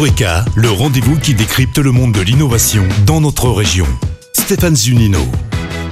Eureka, le rendez-vous qui décrypte le monde de l'innovation dans notre région. Stéphane Zunino.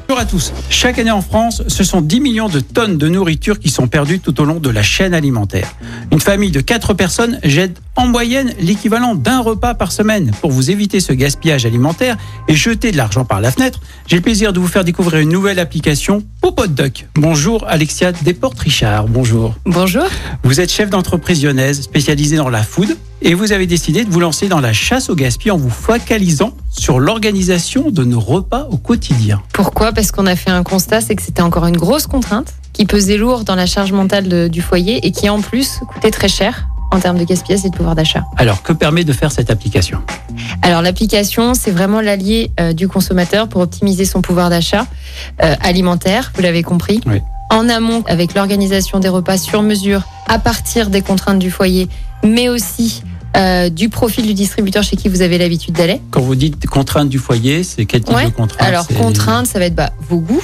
Bonjour à tous. Chaque année en France, ce sont 10 millions de tonnes de nourriture qui sont perdues tout au long de la chaîne alimentaire. Une famille de 4 personnes jette en moyenne l'équivalent d'un repas par semaine. Pour vous éviter ce gaspillage alimentaire et jeter de l'argent par la fenêtre, j'ai le plaisir de vous faire découvrir une nouvelle application, Duck. Bonjour Alexia Desportes-Richard, bonjour. Bonjour. Vous êtes chef d'entreprise lyonnaise spécialisée dans la food et vous avez décidé de vous lancer dans la chasse au gaspillage en vous focalisant sur l'organisation de nos repas au quotidien. Pourquoi? Parce qu'on a fait un constat, c'est que c'était encore une grosse contrainte qui pesait lourd dans la charge mentale du foyer et qui en plus coûtait très cher en termes de gaspillage et de pouvoir d'achat. Alors, que permet de faire cette application? Alors, l'application, c'est vraiment l'allié euh, du consommateur pour optimiser son pouvoir d'achat euh, alimentaire, vous l'avez compris. Oui. En amont, avec l'organisation des repas sur mesure à partir des contraintes du foyer, mais aussi euh, du profil du distributeur chez qui vous avez l'habitude d'aller. Quand vous dites contraintes du foyer, c'est quel type de contraintes Alors contraintes, ça va être bah, vos goûts,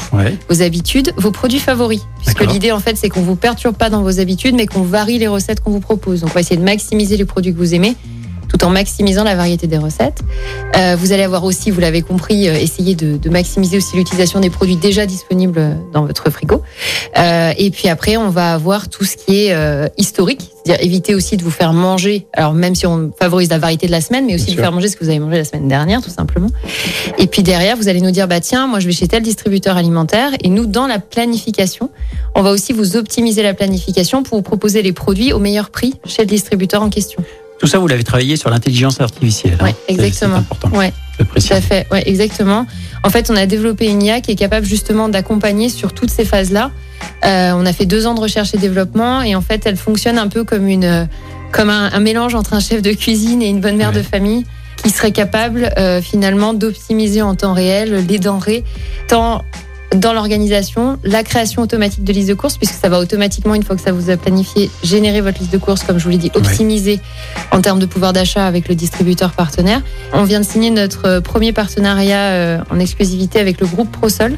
vos habitudes, vos produits favoris. Puisque l'idée en fait, c'est qu'on vous perturbe pas dans vos habitudes, mais qu'on varie les recettes qu'on vous propose. Donc on va essayer de maximiser les produits que vous aimez tout en maximisant la variété des recettes. Euh, vous allez avoir aussi, vous l'avez compris, euh, essayer de, de, maximiser aussi l'utilisation des produits déjà disponibles dans votre frigo. Euh, et puis après, on va avoir tout ce qui est euh, historique, c'est-à-dire éviter aussi de vous faire manger, alors même si on favorise la variété de la semaine, mais aussi de faire manger ce que vous avez mangé la semaine dernière, tout simplement. Et puis derrière, vous allez nous dire, bah tiens, moi je vais chez tel distributeur alimentaire, et nous, dans la planification, on va aussi vous optimiser la planification pour vous proposer les produits au meilleur prix chez le distributeur en question. Tout ça, vous l'avez travaillé sur l'intelligence artificielle. Oui, hein. exactement. C'est important. Ouais. Tout à fait. Ouais, exactement. En fait, on a développé une IA qui est capable justement d'accompagner sur toutes ces phases-là. Euh, on a fait deux ans de recherche et développement et en fait, elle fonctionne un peu comme une, comme un, mélange entre un chef de cuisine et une bonne mère de famille qui serait capable euh, finalement d'optimiser en temps réel les denrées, tant dans l'organisation, la création automatique de liste de courses, puisque ça va automatiquement, une fois que ça vous a planifié, générer votre liste de courses, comme je vous l'ai dit, optimiser en termes de pouvoir d'achat avec le distributeur partenaire. On vient de signer notre premier partenariat euh, en exclusivité avec le groupe ProSol,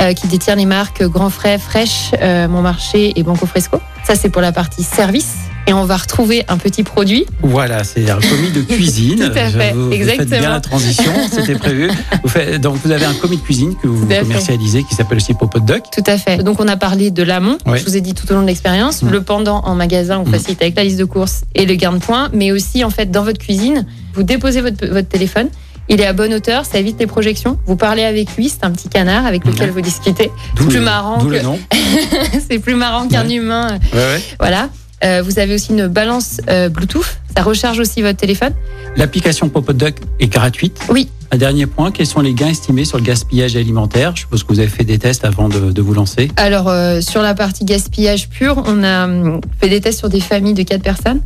euh, qui détient les marques Grand Frais, Fresh, euh, Mon Marché et Banco Fresco. Ça, c'est pour la partie service et on va retrouver un petit produit. Voilà, c'est un commis de cuisine. Tout à fait, vous, exactement. Vous faites bien la transition, c'était prévu. Vous faites, donc vous avez un commis de cuisine que vous commercialisez qui s'appelle aussi Popot Duck. Tout à fait. Donc on a parlé de l'amont, je vous ai dit tout au long de l'expérience, mm. le pendant en magasin, on mm. facilite avec la liste de courses et le gain de points, mais aussi en fait dans votre cuisine, vous déposez votre, votre téléphone. Il est à bonne hauteur, ça évite les projections. Vous parlez avec lui, c'est un petit canard avec lequel vous discutez. C'est plus marrant. Que... c'est plus marrant qu'un humain. Ouais, voilà. Euh, vous avez aussi une balance euh, Bluetooth. Ça recharge aussi votre téléphone. L'application Duck est gratuite. Oui. Un dernier point, quels sont les gains estimés sur le gaspillage alimentaire? Je suppose que vous avez fait des tests avant de, vous lancer. Alors, euh, sur la partie gaspillage pur, on a hum, fait des tests sur des familles de 4 personnes.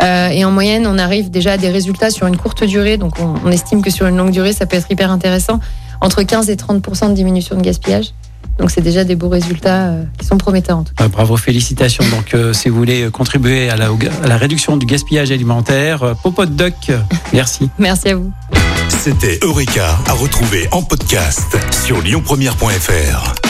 Et en moyenne, on arrive déjà à des résultats sur une courte durée. Donc, on, on estime que sur une longue durée, ça peut être hyper intéressant. Entre 15 et 30 de diminution de gaspillage. Donc c'est déjà des beaux résultats euh, qui sont prometteurs en tout cas. bravo, félicitations. Donc euh, si vous voulez contribuer à la, à la, réduction du gaspillage alimentaire, euh, Popot Duck, merci. merci à vous. C'était Eureka à retrouver en podcast sur lyonpremière.fr.